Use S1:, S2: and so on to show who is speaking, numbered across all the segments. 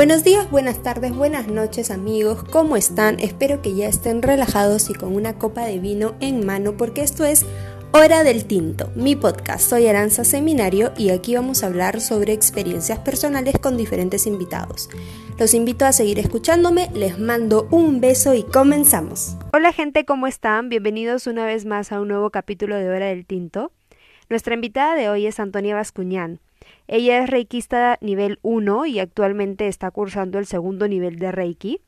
S1: Buenos días, buenas tardes, buenas noches amigos, ¿cómo están? Espero que ya estén relajados y con una copa de vino en mano porque esto es Hora del Tinto, mi podcast. Soy Aranza Seminario y aquí vamos a hablar sobre experiencias personales con diferentes invitados. Los invito a seguir escuchándome, les mando un beso y comenzamos. Hola gente, ¿cómo están? Bienvenidos una vez más a un nuevo capítulo de Hora del Tinto. Nuestra invitada de hoy es Antonia Bascuñán. Ella es reikista nivel 1 y actualmente está cursando el segundo nivel de Reiki.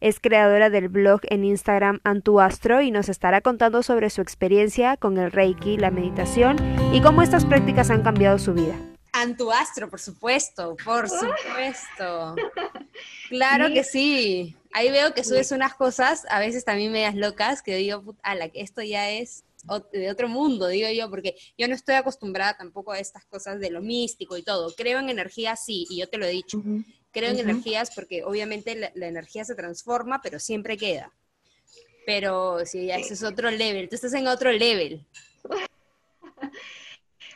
S1: Es creadora del blog en Instagram Antuastro y nos estará contando sobre su experiencia con el Reiki, la meditación y cómo estas prácticas han cambiado su vida.
S2: Antuastro, por supuesto, por supuesto. Claro que sí. Ahí veo que subes unas cosas, a veces también medias locas, que digo, ala, que esto ya es de otro mundo, digo yo, porque yo no estoy acostumbrada tampoco a estas cosas de lo místico y todo. Creo en energías, sí, y yo te lo he dicho. Creo en energías porque obviamente la, energía se transforma, pero siempre queda. Pero sí, ese es otro level. Tú estás en otro level.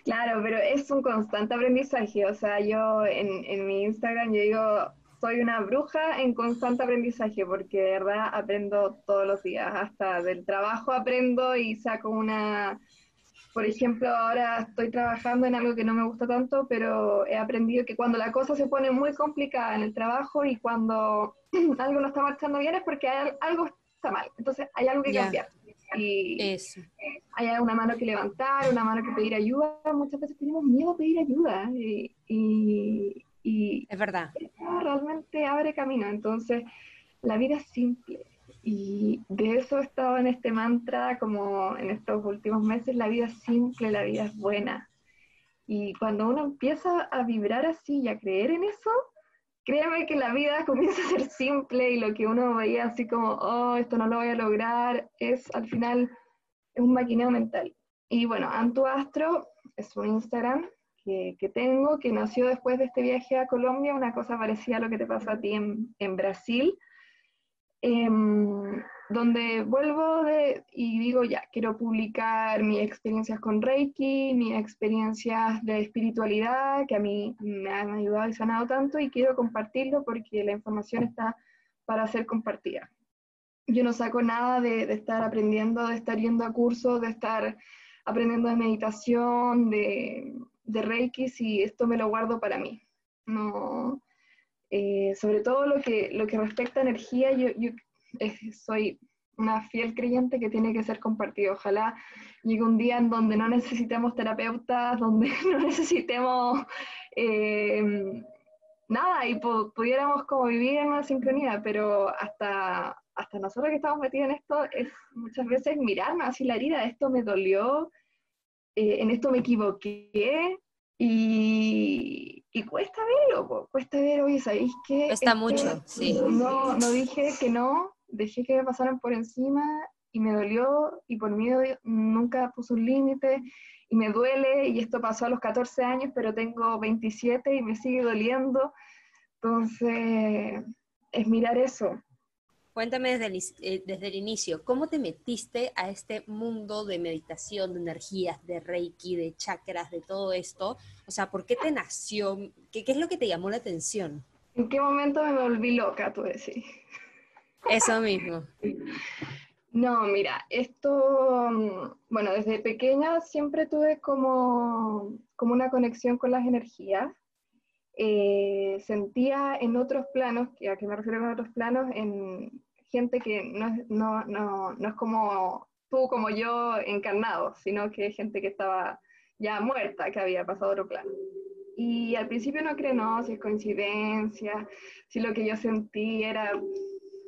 S3: Claro, pero es un constante aprendizaje. O sea, yo en, en mi Instagram yo digo, soy una bruja en constante aprendizaje porque de verdad aprendo todos los días, hasta del trabajo aprendo y saco una, por ejemplo, ahora estoy trabajando en algo que no me gusta tanto, pero he aprendido que cuando la cosa se pone muy complicada en el trabajo y cuando algo no está marchando bien es porque algo está mal, entonces hay algo que cambiar. Y Eso. hay una mano que levantar, una mano que pedir ayuda. Muchas veces tenemos miedo a pedir ayuda y y
S2: es verdad.
S3: Realmente abre camino. Entonces, la vida es simple. Y de eso he estado en este mantra como en estos últimos meses, la vida es simple, la vida es buena. Y cuando uno empieza a vibrar así y a creer en eso, créeme que la vida comienza a ser simple y lo que uno veía así como, oh, esto no lo voy a lograr, es al final es un maquineo mental. Y bueno, Antu Astro es un Instagram que, tengo, que nació después de este viaje a Colombia, una cosa parecida a lo que te pasó a ti en, en Brasil, em, donde vuelvo de, y digo, ya, quiero publicar mis experiencias con Reiki, mis experiencias de espiritualidad, que a mí me han ayudado y sanado tanto, y quiero compartirlo porque la información está para ser compartida. Yo no saco nada de, de estar aprendiendo, de estar yendo a cursos, de estar aprendiendo de meditación, de, de Reiki si esto me lo guardo para mí. No, eh, sobre todo lo que, lo que respecta a energía, yo, soy una fiel creyente que tiene que ser compartido. Ojalá llegue un día en donde no necesitemos terapeutas, donde no necesitemos eh, nada y pudiéramos como vivir en una sincronía, pero hasta, hasta nosotros que estamos metidos en esto es muchas veces mirarnos así la herida, esto me dolió, eh, en esto me equivoqué y, cuesta verlo, cuesta ver, oye, ¿sabéis qué?
S2: Cuesta mucho, sí.
S3: No, no dije que no, dejé que me pasaran por encima y me dolió y por miedo nunca puse un límite y me duele y esto pasó a los 14 años, pero tengo 27 y me sigue doliendo. Entonces, es mirar eso,
S2: Cuéntame desde el, eh, desde el inicio, ¿cómo te metiste a este mundo de meditación, de energías, de reiki, de chakras, de todo esto? O sea, ¿por qué te nació? ¿Qué, qué es lo que te llamó la atención?
S3: ¿En qué momento me volví loca, tú decís?
S2: Eso mismo.
S3: No, mira, esto, bueno, desde pequeña siempre tuve como, como una conexión con las energías. Eh, sentía en otros planos, ¿a qué me refiero con otros planos? En, gente que no, no, no, no es como tú, como yo, encarnado, sino que gente que estaba ya muerta, que había pasado otro plano. Y al principio no creo, no, si es coincidencia, si lo que yo sentí era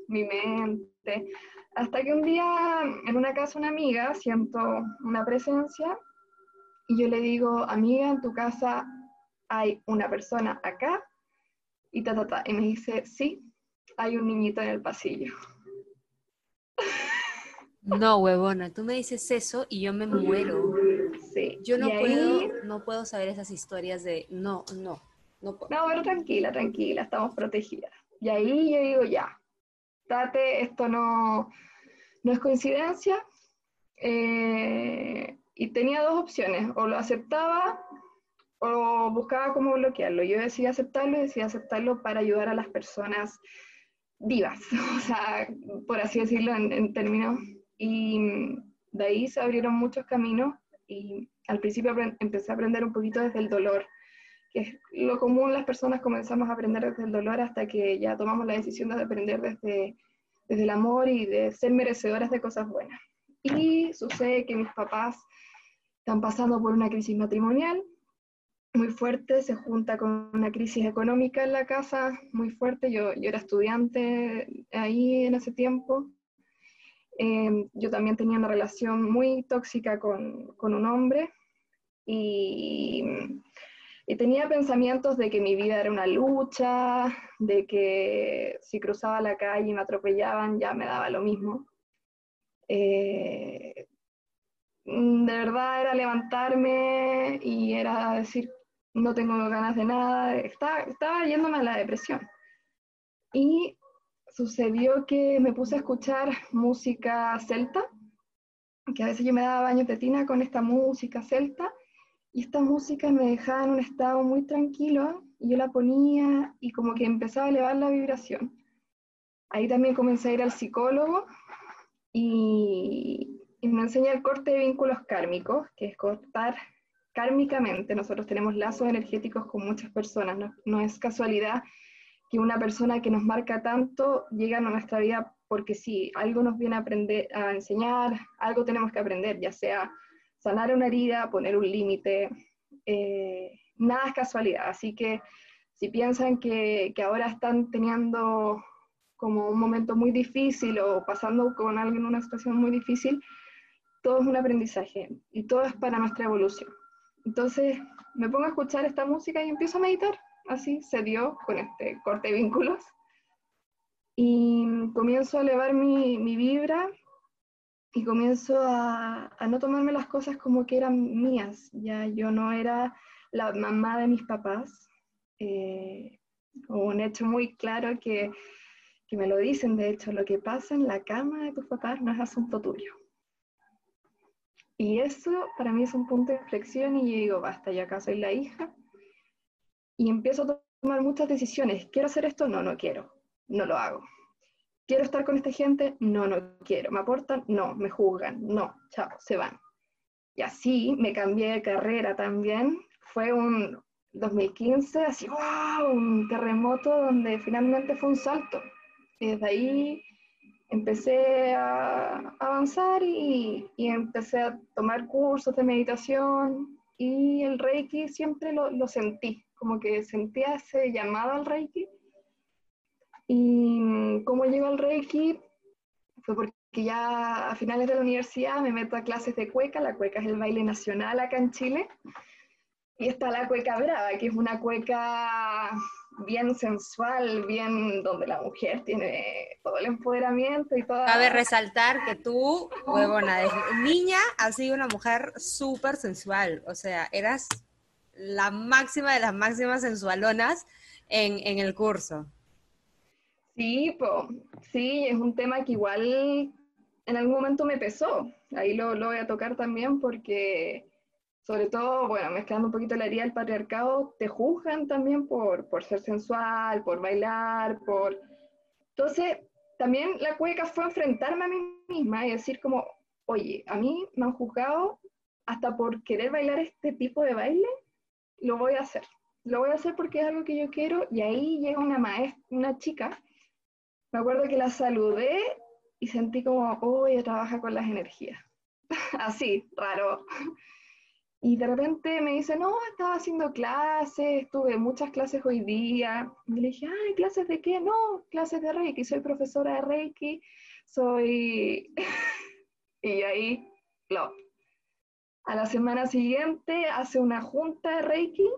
S3: mi mente. Hasta que un día en una casa una amiga siento una presencia y yo le digo, amiga, en tu casa hay una persona acá y ta, ta, ta. Y me dice, sí, hay un niñito en el pasillo.
S2: No, huevona, tú me dices eso y yo me muero. Sí. Yo no puedo, no puedo saber esas historias de no, no, no puedo.
S3: No, pero tranquila, tranquila, estamos protegidas. Y ahí yo digo, ya, date, esto no, no es coincidencia. Eh, y tenía dos opciones, o lo aceptaba o buscaba cómo bloquearlo. Yo decidí aceptarlo y decidí aceptarlo para ayudar a las personas vivas, o sea, por así decirlo en, términos. Y de ahí se abrieron muchos caminos y al principio empecé a aprender un poquito desde el dolor, que es lo común las personas comenzamos a aprender desde el dolor hasta que ya tomamos la decisión de aprender desde, desde el amor y de ser merecedoras de cosas buenas. Y sucede que mis papás están pasando por una crisis matrimonial, muy fuerte, se junta con una crisis económica en la casa muy fuerte. Yo, yo era estudiante ahí en ese tiempo. Em, yo también tenía una relación muy tóxica con, con un hombre y, y, tenía pensamientos de que mi vida era una lucha, de que si cruzaba la calle y me atropellaban ya me daba lo mismo. Eh, de verdad era levantarme y era decir, no tengo ganas de nada, estaba, estaba yéndome a la depresión. Y sucedió que me puse a escuchar música celta, que a veces yo me daba baños de tina con esta música celta, y esta música me dejaba en un estado muy tranquilo, y yo la ponía y como que empezaba a elevar la vibración. Ahí también comencé a ir al psicólogo y, me enseña el corte de vínculos kármicos, que es cortar kármicamente nosotros tenemos lazos energéticos con muchas personas, no, es casualidad que una persona que nos marca tanto llega a nuestra vida porque sí, algo nos viene a aprender, a enseñar, algo tenemos que aprender, ya sea sanar una herida, poner un límite, eh, nada es casualidad, así que si piensan que, que, ahora están teniendo como un momento muy difícil o pasando con alguien una situación muy difícil, todo es un aprendizaje y todo es para nuestra evolución. Entonces me pongo a escuchar esta música y empiezo a meditar. Así se dio con este corte de vínculos. Y comienzo a elevar mi, vibra y comienzo a, no tomarme las cosas como que eran mías. Ya yo no era la mamá de mis papás. Eh, un hecho muy claro que, que me lo dicen, de hecho, lo que pasa en la cama de tus papás no es asunto tuyo. Y eso para mí es un punto de inflexión y yo digo, basta, yo acá soy la hija. Y empiezo a tomar muchas decisiones. ¿Quiero hacer esto? No, no quiero. No lo hago. ¿Quiero estar con esta gente? No, no quiero. ¿Me aportan? No, me juzgan. No, chao, se van. Y así me cambié de carrera también. Fue un 2015, así, wow, un terremoto donde finalmente fue un salto. Desde ahí empecé a avanzar y, empecé a tomar cursos de meditación y el Reiki siempre lo, lo, sentí, como que sentía ese llamado al Reiki. Y cómo llegó al Reiki fue porque ya a finales de la universidad me meto a clases de cueca, la cueca es el baile nacional acá en Chile, y está la cueca brava, que es una cueca bien sensual, bien donde la mujer tiene todo el empoderamiento y toda...
S2: Cabe resaltar que tú, huevona, desde niña has sido una mujer súper sensual, o sea, eras la máxima de las máximas sensualonas en, en el curso.
S3: Sí, po, sí, es un tema que igual en algún momento me pesó, ahí lo, lo voy a tocar también porque sobre todo, bueno, mezclando un poquito la herida del patriarcado, te juzgan también por, por ser sensual, por bailar, por... Entonces, también la cueca fue enfrentarme a mí misma y decir como, oye, a mí me han juzgado hasta por querer bailar este tipo de baile, lo voy a hacer. Lo voy a hacer porque es algo que yo quiero y ahí llega una maestra, una chica, me acuerdo que la saludé y sentí como, oh, ella trabaja con las energías. Así, raro. Y de repente me dice, no, estaba haciendo clases, tuve muchas clases hoy día. Y le dije, ay, ¿clases de qué? No, clases de Reiki, soy profesora de Reiki, soy... y ahí, lo. A la semana siguiente hace una junta de Reiki,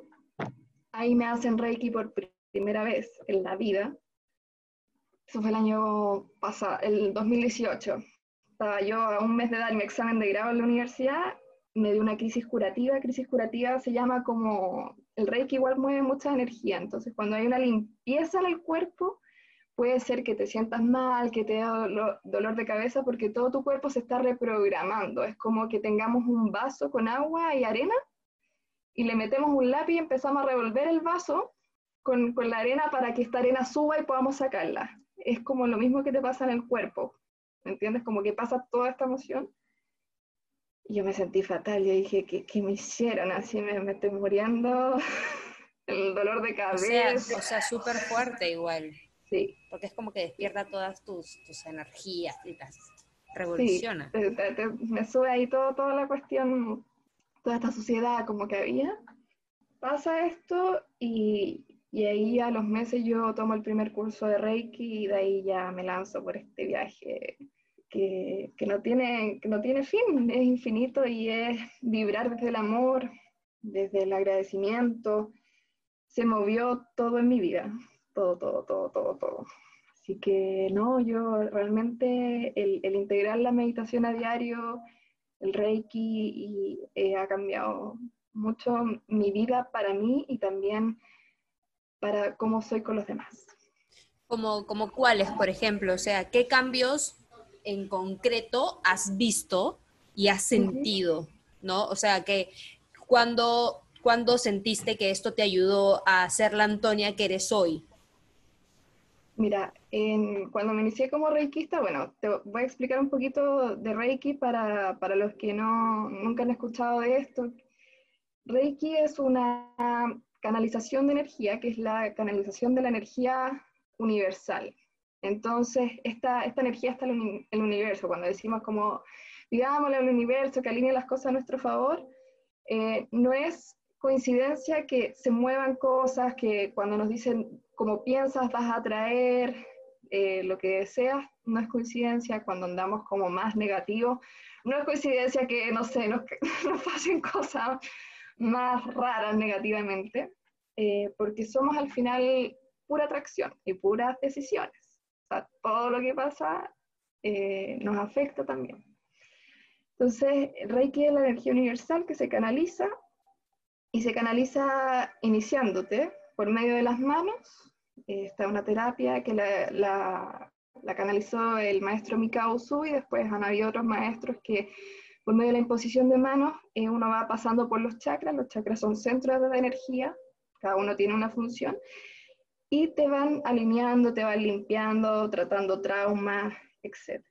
S3: ahí me hacen Reiki por primera vez en la vida. Eso fue el año pasado, el 2018. Estaba yo a un mes de dar mi examen de grado en la universidad me dio una crisis curativa. Crisis curativa se llama como el reiki igual mueve mucha energía, entonces cuando hay una limpieza en el cuerpo, puede ser que te sientas mal, que te da dolor, de cabeza, porque todo tu cuerpo se está reprogramando. Es como que tengamos un vaso con agua y arena y le metemos un lápiz y empezamos a revolver el vaso con, con la arena para que esta arena suba y podamos sacarla. Es como lo mismo que te pasa en el cuerpo, ¿me entiendes? Como que pasa toda esta emoción. Yo me sentí fatal, yo dije, ¿qué, qué me hicieron? Así me, me estoy muriendo, el dolor de cabeza.
S2: O sea, súper fuerte igual.
S3: Sí.
S2: Porque es como que despierta todas tus, tus energías y las revoluciona.
S3: Sí, te- te- te- me sube ahí todo, toda la cuestión, toda esta suciedad como que había. Pasa esto y, y ahí a los meses yo tomo el primer curso de Reiki y de ahí ya me lanzo por este viaje que, que no tiene, que no tiene fin, es infinito y es vibrar desde el amor, desde el agradecimiento. Se movió todo en mi vida, todo, todo, todo, todo, todo. Así que no, yo realmente el, el integrar la meditación a diario, el Reiki, y, eh, ha cambiado mucho mi vida para mí y también para cómo soy con los demás.
S2: Como, como cuáles, por ejemplo, o sea, ¿qué cambios en concreto has visto y has sentido? ¿No? O sea, que cuando, cuando sentiste que esto te ayudó a ser la Antonia que eres hoy.
S3: Mira, en- cuando me inicié como reikista, bueno, te voy a explicar un poquito de Reiki para, para los que no, nunca han escuchado de esto. Reiki es una canalización de energía, que es la canalización de la energía universal. Entonces, esta, energía está en el uni- el universo. Cuando decimos como, digámosle al universo que alinee las cosas a nuestro favor, eh, no es coincidencia que se muevan cosas, que cuando nos dicen como piensas vas a atraer eh, lo que deseas, no es coincidencia cuando andamos como más negativos, no es coincidencia que, no sé, nos, nos pasen cosas más raras negativamente, eh, porque somos al final pura atracción y puras decisiones. O todo lo que pasa eh, nos afecta también. Entonces, Reiki es la energía universal que se canaliza y se canaliza iniciándote por medio de las manos. Eh, Está una terapia que la, la- canalizó el maestro Mikao Usui después han habido otros maestros que por medio de la imposición de manos eh, uno va pasando por los chakras. Los chakras son centros de energía, cada uno tiene una función y te van alineando, te van limpiando, tratando traumas, etc.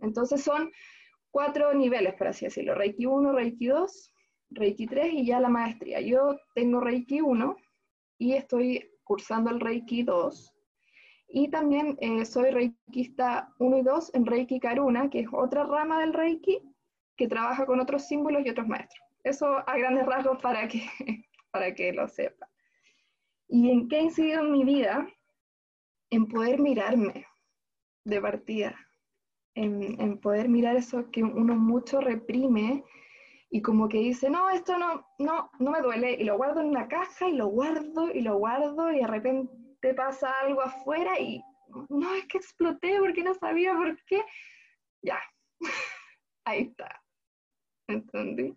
S3: Entonces son cuatro niveles, por así decirlo, Reiki 1, Reiki 2, Reiki 3 y ya la maestría. Yo tengo Reiki 1 y estoy cursando el Reiki 2 y también eh, soy Reikista 1 y 2 en Reiki Karuna, que es otra rama del Reiki que trabaja con otros símbolos y otros maestros. Eso a grandes rasgos para que, para que lo sepa. ¿Y en qué ha incidido en mi vida? En poder mirarme de partida, en, en poder mirar eso que uno mucho reprime y como que dice, no, esto no, no, no me duele, y lo guardo en una caja y lo guardo y lo guardo y de repente pasa algo afuera y no, es que exploté porque no sabía por qué. Ya, ahí está. ¿Entendí?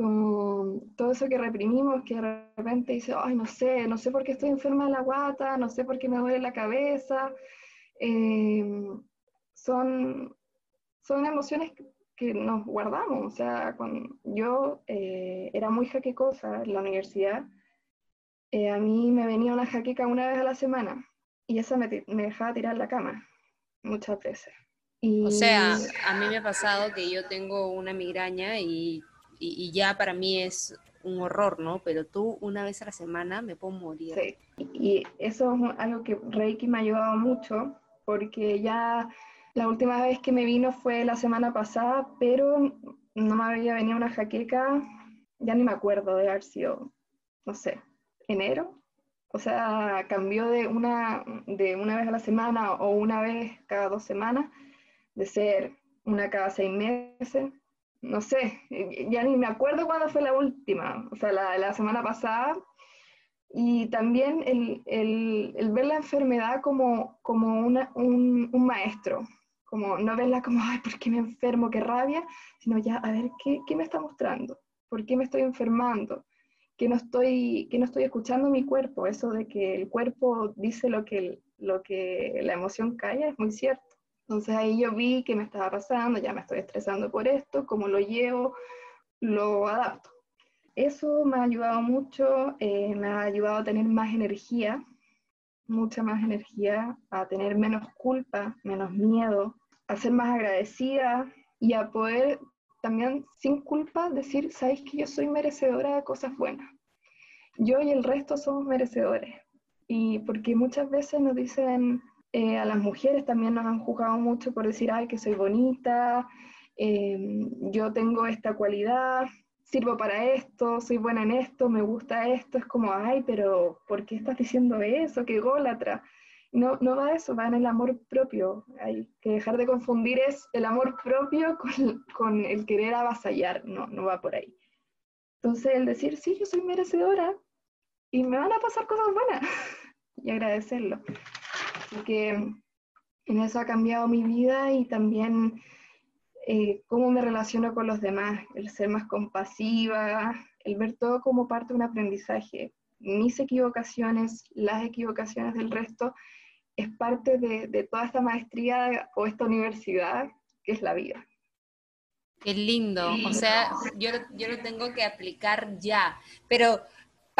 S3: Como todo eso que reprimimos, que de repente dice, ay, no sé, no sé por qué estoy enferma de la guata, no sé por qué me duele la cabeza. eh, son, son emociones que- nos guardamos. O sea, cuando yo eh, era muy jaquecosa en la universidad, eh, a mí me venía una jaqueca una vez a la semana y esa me, me dejaba tirar la cama muchas veces. Y,
S2: O sea, a mí me ha pasado que yo tengo una migraña y, y- ya para mí es un horror, ¿no? Pero tú una vez a la semana me puedo morir.
S3: Sí, y eso es algo que Reiki me ha ayudado mucho, porque ya la última vez que me vino fue la semana pasada, pero no me había venido una jaqueca, ya ni me acuerdo de haber sido, no sé, enero. O sea, cambió de una, de una vez a la semana o una vez cada dos semanas, de ser una cada seis meses. No sé, ya ni me acuerdo cuándo fue la última. O sea, la, la semana pasada y también el, el- ver la enfermedad como, como una- un, un maestro, como no verla como, ay, ¿por qué me enfermo? Qué rabia, sino ya, a ver, ¿qué, qué me está mostrando? ¿Por qué me estoy enfermando? ¿Qué no estoy, qué no estoy escuchando mi cuerpo? Eso de que el cuerpo dice lo que, lo que la emoción calla es muy cierto. Entonces ahí yo vi que me estaba pasando, ya me estoy estresando por esto, cómo lo llevo, lo adapto. Eso me ha ayudado mucho, eh, me ha ayudado a tener más energía, mucha más energía, a tener menos culpa, menos miedo, a ser más agradecida y a poder también sin culpa decir, sabéis que yo soy merecedora de cosas buenas. Yo y el resto somos merecedores. Y porque muchas veces nos dicen, eh, a las mujeres también nos han juzgado mucho por decir, ay, que soy bonita, em, yo tengo esta cualidad, sirvo para esto, soy buena en esto, me gusta esto, es como, ay, pero ¿por qué estás diciendo eso? ¡Qué gólatra! No, no va eso, va en el amor propio. Hay que dejar de confundir es el amor propio con, con el querer avasallar, no, no va por ahí. Entonces, el decir, sí, yo soy merecedora y me van a pasar cosas buenas y agradecerlo. Así que en eso ha cambiado mi vida y también eh, cómo me relaciono con los demás, el ser más compasiva, el ver todo como parte de un aprendizaje. Mis equivocaciones, las equivocaciones del resto, es parte de, toda esta maestría o esta universidad que es la vida.
S2: Qué lindo, o sea, yo, yo lo tengo que aplicar ya, pero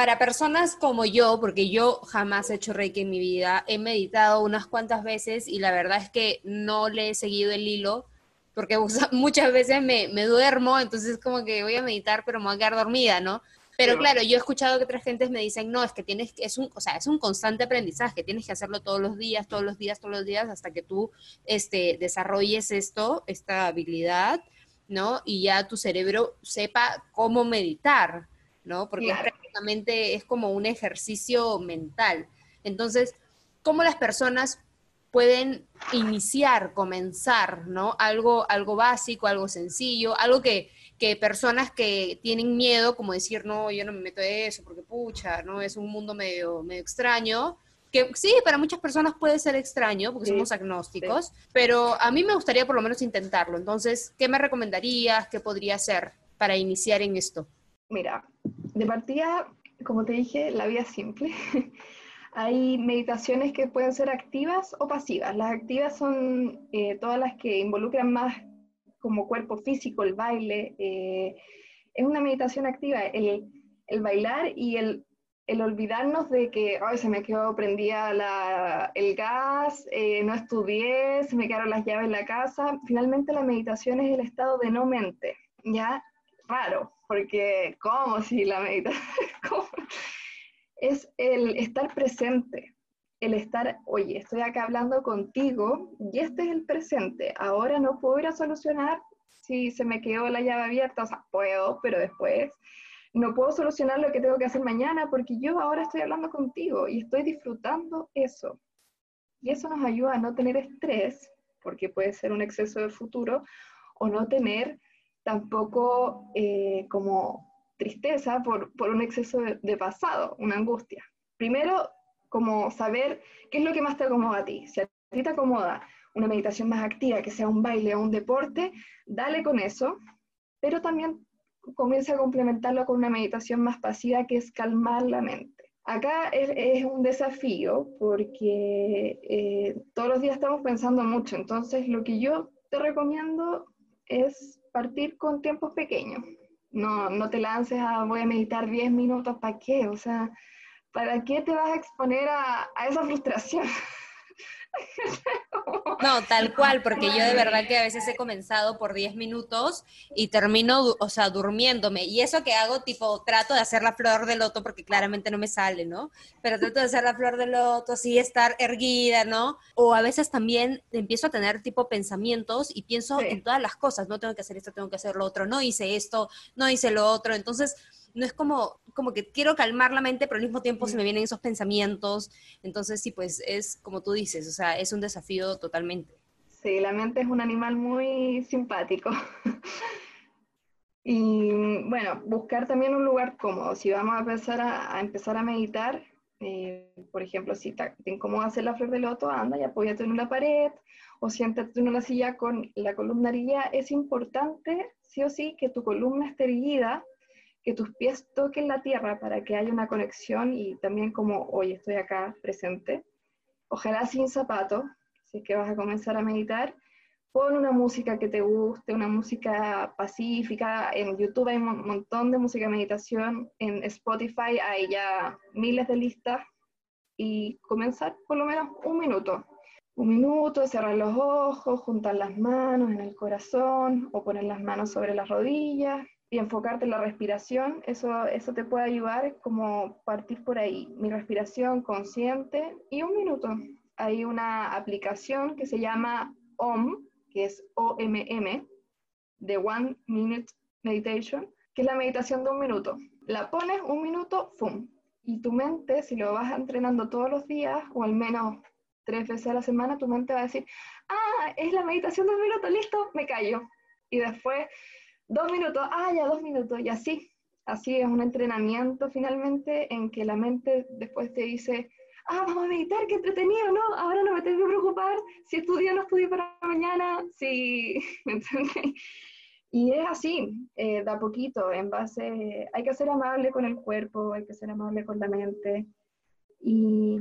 S2: para personas como yo, porque yo jamás he hecho Reiki en mi vida, he meditado unas cuantas veces y la verdad es que no le he seguido el hilo, porque muchas veces me, me duermo, entonces como que voy a meditar, pero me voy a quedar dormida, ¿no? Pero claro, yo he escuchado que otras gentes me dicen, no, es que tienes, es un, o sea, es un constante aprendizaje, tienes que hacerlo todos los días, todos los días, todos los días, hasta que tú este, desarrolles esto, esta habilidad, ¿no? Y ya tu cerebro sepa cómo meditar, ¿no? Porque prácticamente es como un ejercicio mental. Entonces, ¿cómo las personas pueden iniciar, comenzar, ¿no? Algo, algo básico, algo sencillo, algo que, que personas que tienen miedo, como decir, no, yo no me meto en eso porque pucha, ¿no? Es un mundo medio, medio extraño, que sí, para muchas personas puede ser extraño porque somos agnósticos, pero a mí me gustaría por lo menos intentarlo. Entonces, ¿qué me recomendarías? ¿Qué podría hacer para iniciar en esto?
S3: Mira, de partida, como te dije, la vida simple. Hay meditaciones que pueden ser activas o pasivas. Las activas son eh, todas las que involucran más como cuerpo físico, el baile. Eh, es una meditación activa. El, bailar y el, olvidarnos de que Ay, se me quedó prendida el gas, eh, no estudié, se me quedaron las llaves en la casa. Finalmente la meditación es el estado de no mente. ¿ya? Raro, porque ¿cómo si la meditación? es el estar presente, el estar, oye, estoy acá hablando contigo y este es el presente. Ahora no puedo ir a solucionar si se me quedó la llave abierta, o sea, puedo, pero después no puedo solucionar lo que tengo que hacer mañana porque yo ahora estoy hablando contigo y estoy disfrutando eso. Y eso nos ayuda a no tener estrés, porque puede ser un exceso de futuro, o no tener tampoco eh, como tristeza por, un exceso de, pasado, una angustia. Primero, como saber qué es lo que más te acomoda a ti. Si a ti te acomoda una meditación más activa, que sea un baile o un deporte, dale con eso, pero también comienza a complementarlo con una meditación más pasiva, que es calmar la mente. Acá es, un desafío porque eh, todos los días estamos pensando mucho, entonces lo que yo te recomiendo es partir con tiempos pequeños. No, no te lances a voy a meditar 10 minutos, ¿para qué? O sea, ¿para qué te vas a exponer a, a esa frustración?
S2: No, tal cual, porque yo de verdad que a veces he comenzado por 10 minutos y termino, o sea, durmiéndome. Y eso que hago, tipo, trato de hacer la flor de loto, porque claramente no me sale, ¿no? Pero trato de hacer la flor de loto, así estar erguida, ¿no? O a veces también empiezo a tener tipo pensamientos y pienso en todas las cosas, no tengo que hacer esto, tengo que hacer lo otro, no hice esto, no hice lo otro. Entonces, no es como, como que quiero calmar la mente, pero al mismo tiempo se me vienen esos pensamientos. Entonces, sí, pues es como tú dices, o sea, es un desafío totalmente.
S3: Sí, la mente es un animal muy simpático. y bueno, buscar también un lugar cómodo. Si vamos a empezar a, empezar a meditar, eh, por ejemplo, si te, te, incomoda hacer la flor de loto, anda y apóyate en una pared o siéntate en una silla con la columna erguida. Es importante, sí o sí, que tu columna esté erguida que tus pies toquen la tierra para que haya una conexión y también como hoy estoy acá presente. Ojalá sin zapato, si es que vas a comenzar a meditar, pon una música que te guste, una música pacífica. En YouTube hay un montón de música de meditación, en Spotify hay ya miles de listas y comenzar por lo menos un minuto. Un minuto, cerrar los ojos, juntar las manos en el corazón o poner las manos sobre las rodillas y enfocarte en la respiración. Eso, eso te puede ayudar como partir por ahí. Mi respiración consciente y un minuto. Hay una aplicación que se llama OM, que es OMM, de One Minute Meditation, que es la meditación de un minuto. La pones un minuto, ¡fum! Y tu mente, si lo vas entrenando todos los días, o al menos tres veces a la semana, tu mente va a decir, ah, es la meditación de un minuto, listo, me callo. Y después, dos minutos, ah, ya dos minutos, y así. Así es un entrenamiento finalmente en que la mente después te dice, ah, vamos a meditar, qué entretenido, ¿no? Ahora no me tengo que preocupar si estudio o no estudio para mañana, si, ¿me? Y es así, eh, da poquito, en base, hay que ser amable con el cuerpo, hay que ser amable con la mente. Y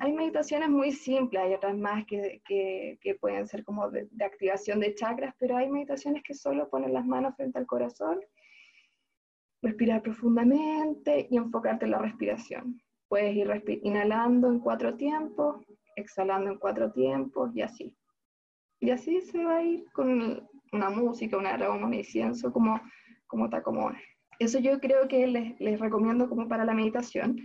S3: hay meditaciones muy simples, hay otras más que, que, que pueden ser como de, de, activación de chakras, pero hay meditaciones que solo ponen las manos frente al corazón, respirar profundamente y enfocarte en la respiración. Puedes ir inhalando en cuatro tiempos, exhalando en cuatro tiempos y así. Y así se va a ir con una música, un aroma, un incienso, como, como te acomodes. Eso yo creo que les, les recomiendo como para la meditación.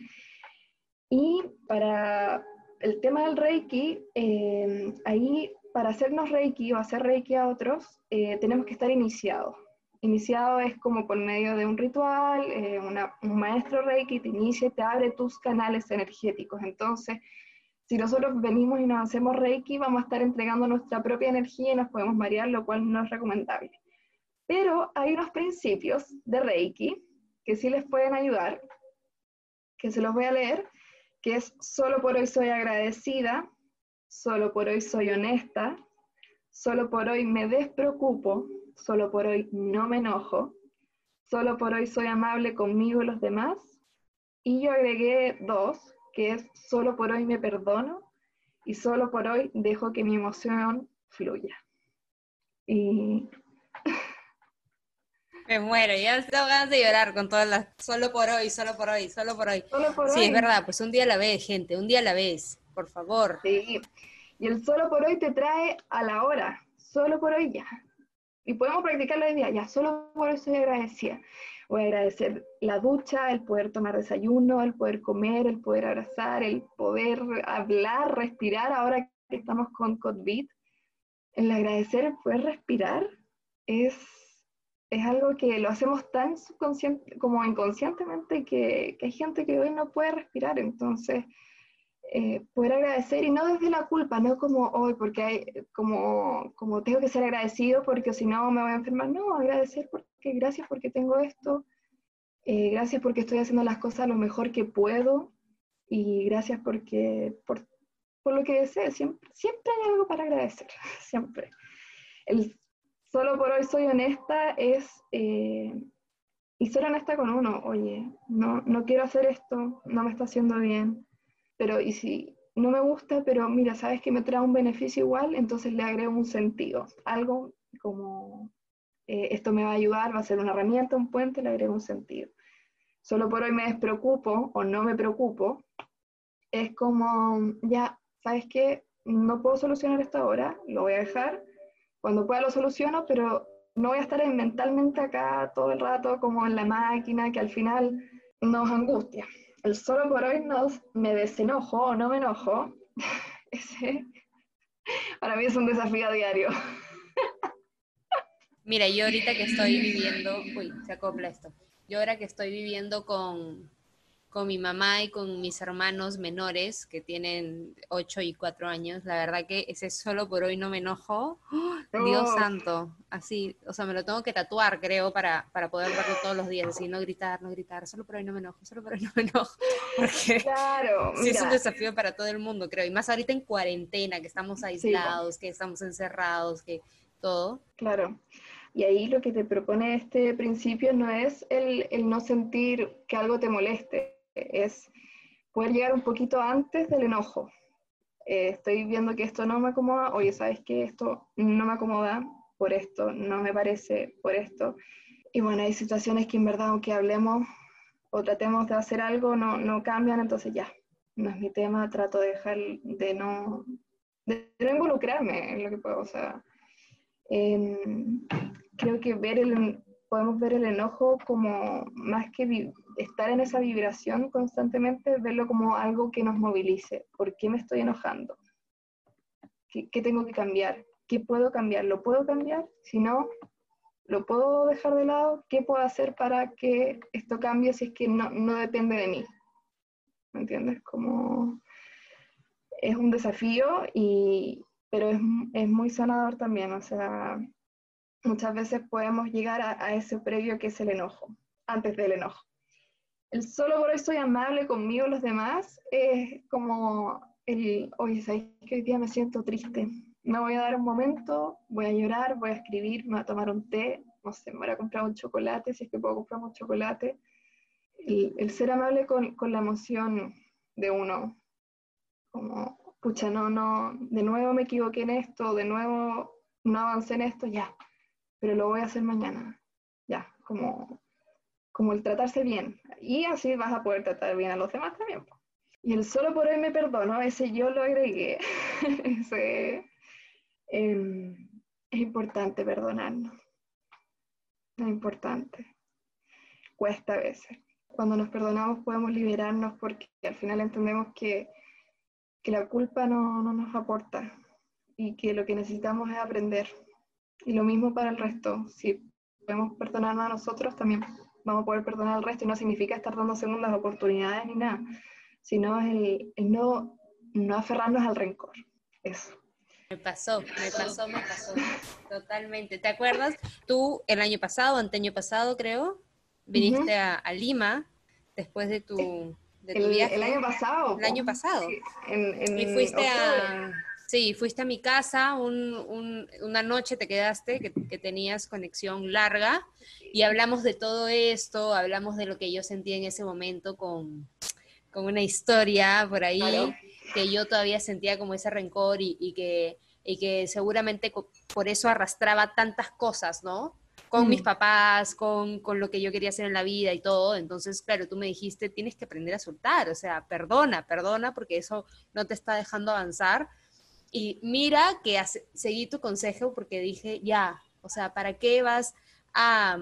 S3: Y para el tema del Reiki, eh, ahí para hacernos Reiki o hacer Reiki a otros, eh, tenemos que estar iniciados. Iniciado es como por medio de un ritual, eh, un maestro Reiki te inicia y te abre tus canales energéticos. Entonces, si nosotros venimos y nos hacemos Reiki, vamos a estar entregando nuestra propia energía y nos podemos marear, lo cual no es recomendable. Pero hay unos principios de Reiki que sí les pueden ayudar, que se los voy a leer, que es solo por hoy soy agradecida, solo por hoy soy honesta, solo por hoy me despreocupo, solo por hoy no me enojo, solo por hoy soy amable conmigo y los demás. Y yo agregué dos, que es solo por hoy me perdono y solo por hoy dejo que mi emoción fluya. Y...
S2: Me muero, ya tengo ganas de llorar con todas las... Solo por hoy, solo por hoy, solo por hoy. sí, es verdad, pues un día a la vez, gente, un día a la vez, por favor.
S3: Sí, y el solo por hoy te trae a la hora, solo por hoy ya, y podemos practicarlo hoy día, ya solo por eso soy agradecida. Voy a agradecer la ducha, el poder tomar desayuno, el poder comer, el poder abrazar, el poder hablar, respirar, ahora que estamos con COVID. El agradecer, el poder respirar, es, es algo que lo hacemos tan subconsciente como inconscientemente que, que hay gente que hoy no puede respirar. Entonces, eh, poder agradecer y no desde la culpa, no como hoy, porque hay, como, como tengo que ser agradecido porque si no me voy a enfermar, no, agradecer porque gracias porque tengo esto, eh, gracias porque estoy haciendo las cosas lo mejor que puedo y gracias porque, por, por lo que deseo, siempre, siempre hay algo para agradecer, siempre. Solo por hoy soy honesta es, eh, y ser honesta con uno, oye, no, no quiero hacer esto, no me está haciendo bien pero y si no me gusta, pero mira, sabes que me trae un beneficio igual, entonces le agrego un sentido, algo como eh, esto me va a ayudar, va a ser una herramienta, un puente, le agrego un sentido. Solo por hoy me despreocupo o no me preocupo, es como, ya, ¿sabes qué? No puedo solucionar esto ahora, lo voy a dejar, cuando pueda lo soluciono, pero no voy a estar mentalmente acá todo el rato como en la máquina que al final nos angustia el solo por hoy no me desenojo o no me enojo, ese para mí es un desafío diario.
S2: Mira, yo ahorita que estoy viviendo, uy, se acopla esto. Yo ahora que estoy viviendo con, con mi mamá y con mis hermanos menores que tienen 8 y 4 años, la verdad que ese solo por hoy no me enojo. Dios oh. santo, así, o sea, me lo tengo que tatuar, creo, para, para poder verlo todos los días, así, no gritar, no gritar, solo por hoy no me enojo, solo por hoy no me enojo. Porque
S3: claro,
S2: sí es un desafío para todo el mundo, creo, y más ahorita en cuarentena, que estamos aislados, que estamos encerrados, que todo.
S3: Claro. Y ahí lo que te propone este principio no es el, el no sentir que algo te moleste, es poder llegar un poquito antes del enojo. eh, estoy viendo que esto no me acomoda, oye, ¿sabes qué? Esto no me acomoda por esto, no me parece por esto. Y bueno, hay situaciones que en verdad, aunque hablemos o tratemos de hacer algo, no, no cambian, entonces ya, no es mi tema, trato de dejar de no, de no involucrarme en lo que puedo, o sea, creo que ver el, podemos ver el enojo como más que estar en esa vibración constantemente, verlo como algo que nos movilice. ¿Por qué me estoy enojando? ¿Qué, qué tengo que cambiar? ¿Qué puedo cambiar? ¿Lo puedo cambiar? Si no, ¿lo puedo dejar de lado? ¿Qué puedo hacer para que esto cambie si es que no, no depende de mí? ¿Me entiendes? Como es un desafío, y, pero es, es muy sanador también. O sea, muchas veces podemos llegar a, ese previo que es el enojo, antes del enojo. El solo por eso soy amable conmigo los demás es como el, oye, ¿sabes que hoy día me siento triste? Me voy a dar un momento, voy a llorar, voy a escribir, me voy a tomar un té, no sé, me voy a comprar un chocolate, si es que puedo comprar un chocolate. El, el ser amable con, con, la emoción de uno, como, pucha, no, no, de nuevo me equivoqué en esto, de nuevo no avancé en esto, ya, pero lo voy a hacer mañana. Ya, como, como el tratarse bien. Y así vas a poder tratar bien a los demás también. Y el solo por hoy me perdono, ese yo lo agregué. em, es importante perdonarnos. Es importante. Cuesta a veces. Cuando nos perdonamos podemos liberarnos porque al final entendemos que, que la culpa no, no nos aporta y que lo que necesitamos es aprender y lo mismo para el resto. Si podemos perdonarnos a nosotros, también vamos a poder perdonar al resto. Y no significa estar dando segundas oportunidades ni nada, sino el, no, no aferrarnos al rencor. Eso.
S2: Me pasó, me pasó, me pasó. Totalmente. ¿Te acuerdas? Tú el año pasado, anteño pasado creo, viniste a, Lima después de tu, de tu
S3: el,
S2: viaje.
S3: El año pasado.
S2: El año pasado.
S3: en,
S2: y fuiste a Sí, fuiste a mi casa, una noche te quedaste, que, tenías conexión larga, y hablamos de todo esto, hablamos de lo que yo sentía en ese momento con, una historia por ahí, que yo todavía sentía como ese rencor y, que, que seguramente por eso arrastraba tantas cosas, ¿no? Con mis papás, con, con lo que yo quería hacer en la vida y todo. Entonces, claro, tú me dijiste, tienes que aprender a soltar, o sea, perdona, perdona, porque eso no te está dejando avanzar y mira que seguí tu consejo porque dije, ya, o sea, ¿para qué vas a,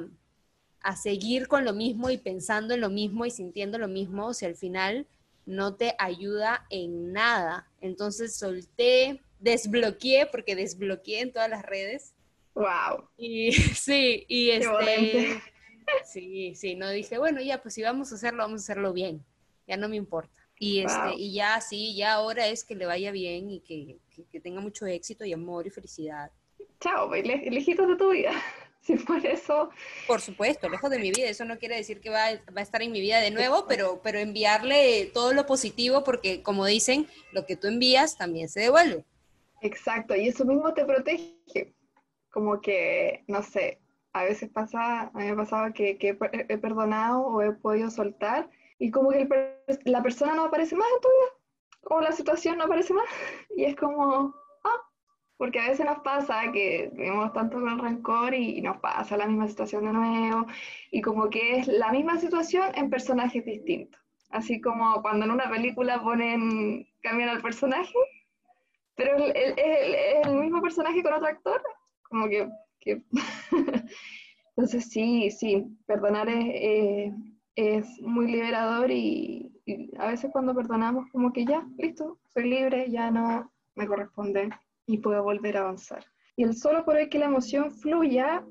S2: a seguir con lo mismo y pensando en lo mismo y sintiendo lo mismo si al final no te ayuda en nada? Entonces solté, desbloqueé, porque desbloqueé en todas las redes.
S3: Wow.
S2: Y sí, y este. Sí, sí, no dije, bueno, ya, pues si vamos a hacerlo, vamos a hacerlo bien. Ya no me importa. Y, este, y ya sí, ya ahora es que le vaya bien y que, que, tenga mucho éxito y amor y felicidad.
S3: Chao, pues, lejitos de tu vida. Si por eso.
S2: Por supuesto, lejos de mi vida. Eso no quiere decir que va, va, a estar en mi vida de nuevo, pero, pero enviarle todo lo positivo, porque como dicen, lo que tú envías también se devuelve.
S3: Exacto, y eso mismo te protege. Como que, no sé, a veces pasa, a mí me ha pasado que, que he perdonado o he podido soltar y como que la persona no aparece más en tu vida, o la situación no aparece más, y es como, ah, porque a veces nos pasa que vivimos tanto con el rencor y, nos pasa la misma situación de nuevo, y como que es la misma situación en personajes distintos. Así como cuando en una película ponen, cambian al personaje, pero es el, el, mismo personaje con otro actor, como que... Entonces sí, sí, perdonar es, es muy liberador y, a veces cuando perdonamos como que ya, listo, soy libre, ya no me corresponde y puedo volver a avanzar. Y el solo por el que la emoción fluya,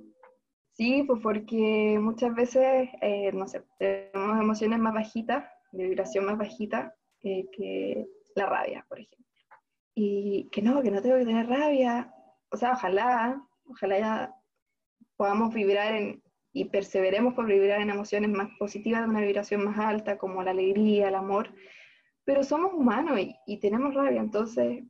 S3: sí, pues porque muchas veces, eh, no sé, tenemos emociones más bajitas, de vibración más bajita eh, que la rabia, por ejemplo. Y que no, que no tengo que tener rabia. O sea, ojalá, ojalá ya podamos vibrar en, y perseveremos por vibrar en emociones más positivas, de una vibración más alta, como la alegría, el amor, pero somos humanos y, tenemos rabia, entonces,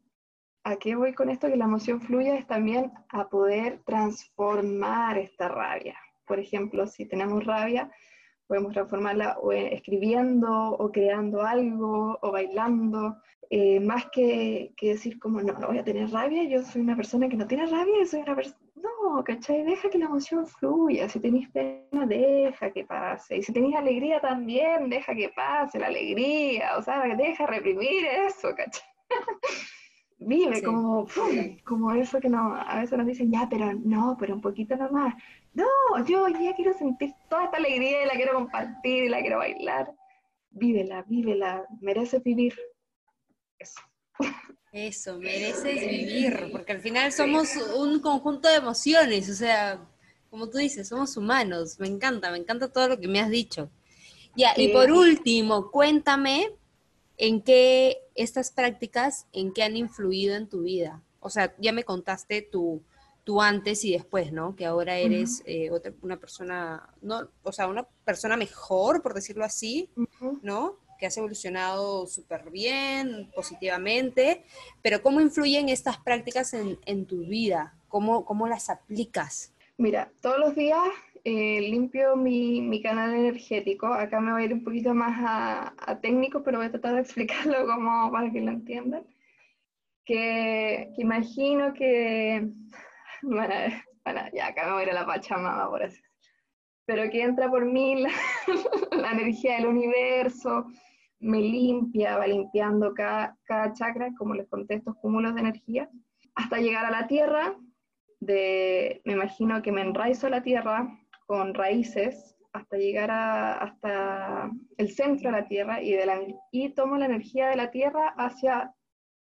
S3: ¿a qué voy con esto? Que la emoción fluya es también a poder transformar esta rabia. Por ejemplo, si tenemos rabia, podemos transformarla o escribiendo, o creando algo, o bailando, eh, más que, que, decir como, no, no voy a tener rabia, yo soy una persona que no tiene rabia, soy una persona... No, ¿cachai? Deja que la emoción fluya. Si tenéis pena, deja que pase. Y si tenéis alegría también, deja que pase la alegría. O sea, deja reprimir eso, ¿cachai? Vive como, como eso que no, a veces nos dicen, ya, pero no, pero un poquito nomás. No, yo ya quiero sentir toda esta alegría y la quiero compartir y la quiero bailar. Vívela, vívela, mereces vivir. Eso.
S2: Eso, mereces vivir, porque al final somos un conjunto de emociones, o sea, como tú dices, somos humanos. Me encanta, me encanta todo lo que me has dicho. Ya, y por último, cuéntame en qué estas prácticas, en qué han influido en tu vida. O sea, ya me contaste tu, tu antes y después, ¿no? Que ahora eres eh, otra, una persona, no, o sea, una persona mejor, por decirlo así, ¿no? que has evolucionado súper bien, positivamente, pero ¿cómo influyen estas prácticas en, tu vida? ¿Cómo, ¿Cómo, las aplicas?
S3: Mira, todos los días eh, limpio mi, mi, canal energético. Acá me voy a ir un poquito más a, a, técnico, pero voy a tratar de explicarlo como para que lo entiendan. Que, que imagino que, bueno, bueno, ya acá me voy a ir a la Pachamama, por así pero que entra por mí la, la energía del universo, me limpia, va limpiando cada, cada chakra, como les conté, estos cúmulos de energía, hasta llegar a la tierra, de, me imagino que me enraizo a la tierra con raíces hasta llegar a, hasta el centro de la tierra y, de la, y tomo la energía de la tierra hacia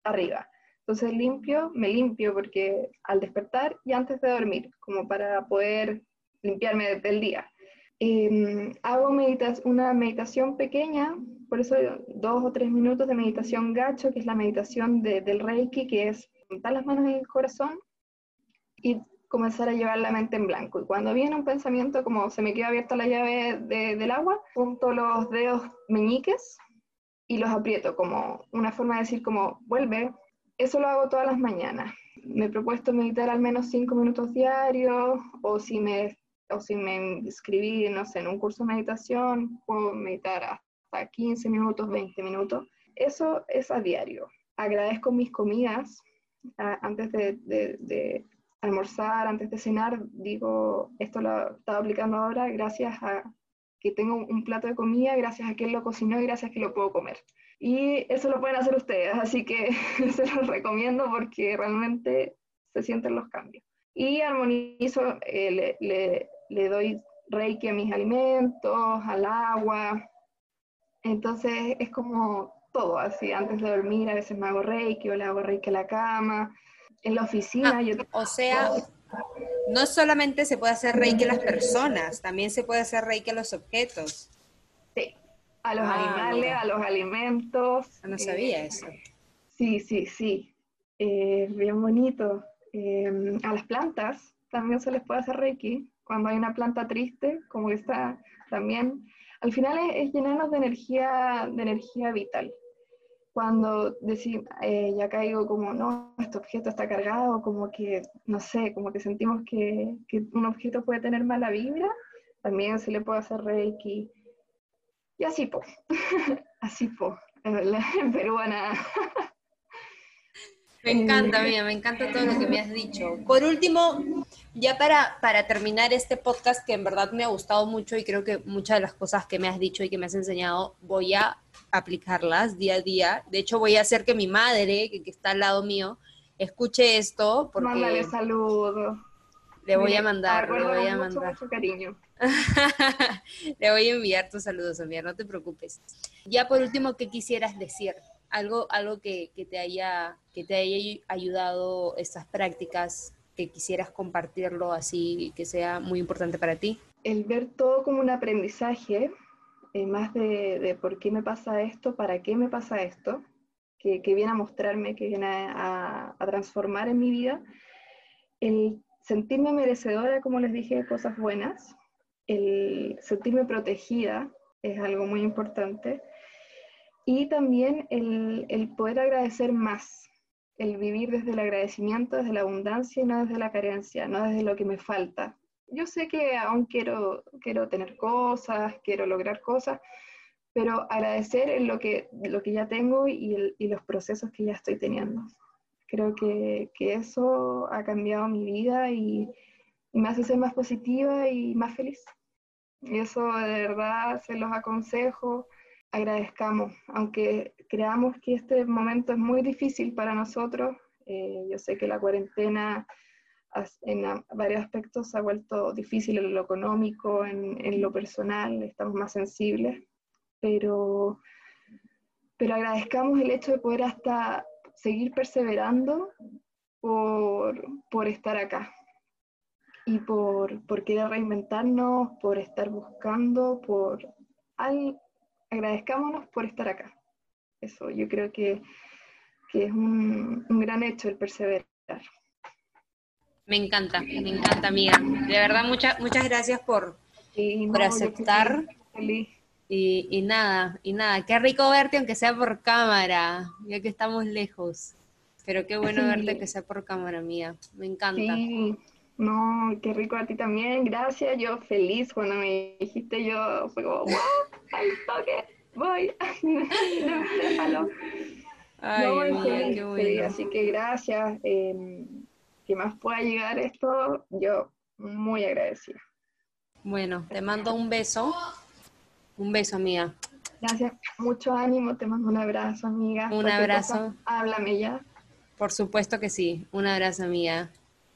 S3: arriba. Entonces limpio, me limpio porque al despertar y antes de dormir, como para poder limpiarme del día. Em, hago una meditación pequeña por eso dos o tres minutos de meditación gacho, que es la meditación del Reiki, que es juntar las manos en el corazón y comenzar a llevar la mente en blanco. Y cuando viene un pensamiento como se me queda abierta la llave del agua, junto los dedos meñiques y los aprieto como una forma de decir como vuelve. Eso lo hago todas las mañanas. Me he propuesto meditar al menos cinco minutos diarios o si me o si me inscribí, no sé, en un curso de meditación, puedo meditar 15 minutos, 20 minutos. Eso es a diario. Agradezco mis comidas antes de, almorzar, antes de cenar. Digo, esto lo estaba aplicando ahora gracias a que tengo un plato de comida, gracias a que él lo cocinó y gracias a que lo puedo comer. Y eso lo pueden hacer ustedes, así que se los recomiendo porque realmente se sienten los cambios. Y armonizo, eh, le, le, le doy reiki a mis alimentos, al agua, entonces es como todo, así, antes de dormir a veces me hago reiki o le hago reiki a la cama. En la oficina
S2: ah,
S3: yo...
S2: O sea, no solamente se puede hacer reiki a las personas, también se puede hacer reiki a los objetos.
S3: Sí, a los ah, animales, a los alimentos.
S2: Ah, no sabía eh, eso.
S3: Sí, sí, sí. Eh, bien bonito. Em, a las plantas también se les puede hacer reiki. Cuando hay una planta triste, como esta también al final es, llenarnos de energía, de energía vital. Cuando decimos, eh, ya caigo como, no, este objeto está cargado, como que, no sé, como que sentimos que, que un objeto puede tener mala vibra, también se le puede hacer reiki. Y así, pues, así, pues, en peruana.
S2: Me encanta, mía, me encanta todo lo que me has dicho. Por último, ya para, para terminar este podcast que en verdad me ha gustado mucho y creo que muchas de las cosas que me has dicho y que me has enseñado voy a aplicarlas día a día. De hecho, voy a hacer que mi madre, que, está al lado mío, escuche esto. Porque
S3: Mándale saludos.
S2: Le voy a mandar, le voy a mandar.
S3: Mucho, cariño.
S2: le voy a enviar tus saludos, amiga, no te preocupes. Ya por último, ¿qué quisieras decir? algo, algo que, te haya, que te haya ayudado estas prácticas, que quisieras compartirlo así, que sea muy importante para ti?
S3: El ver todo como un aprendizaje, eh, más de, por qué me pasa esto, para qué me pasa esto, que, viene a mostrarme, que viene a, a, transformar en mi vida. El sentirme merecedora, como les dije, de cosas buenas. El sentirme protegida es algo muy importante y también el, el, poder agradecer más, el vivir desde el agradecimiento, desde la abundancia y no desde la carencia, no desde lo que me falta. Yo sé que aún quiero, quiero tener cosas, quiero lograr cosas, pero agradecer lo que, lo que ya tengo y, y los procesos que ya estoy teniendo. Creo que, que eso ha cambiado mi vida y, y, me hace ser más positiva y más feliz. Y eso de verdad se los aconsejo, agradezcamos, aunque creamos que este momento es muy difícil para nosotros, eh, yo sé que la cuarentena en varios aspectos se ha vuelto difícil en lo económico, en, en lo personal, estamos más sensibles, pero, pero agradezcamos el hecho de poder hasta seguir perseverando por, por estar acá y por, por, querer reinventarnos, por estar buscando, por... Al, agradezcámonos por estar acá. Eso yo creo que, que es un, un, gran hecho el perseverar.
S2: Me encanta, me encanta, amiga. De verdad, muchas muchas gracias por, sí, no, por aceptar. Feliz. Y, y, nada, y nada, qué rico verte aunque sea por cámara, ya que estamos lejos. Pero qué bueno sí. verte que sea por cámara, mía. Me encanta.
S3: Sí, no, qué rico a ti también, gracias. Yo feliz cuando me dijiste, yo fue como, wow, al toque, voy. Déjalo. Ay, no, mía, feliz, qué bueno. feliz, así que gracias. Eh, que más pueda llegar esto, yo muy agradecida.
S2: Bueno, te mando un beso. Un beso, amiga.
S3: Gracias, mucho ánimo, te mando un abrazo, amiga.
S2: Un abrazo.
S3: Cosa, háblame ya.
S2: Por supuesto que sí, un abrazo, amiga.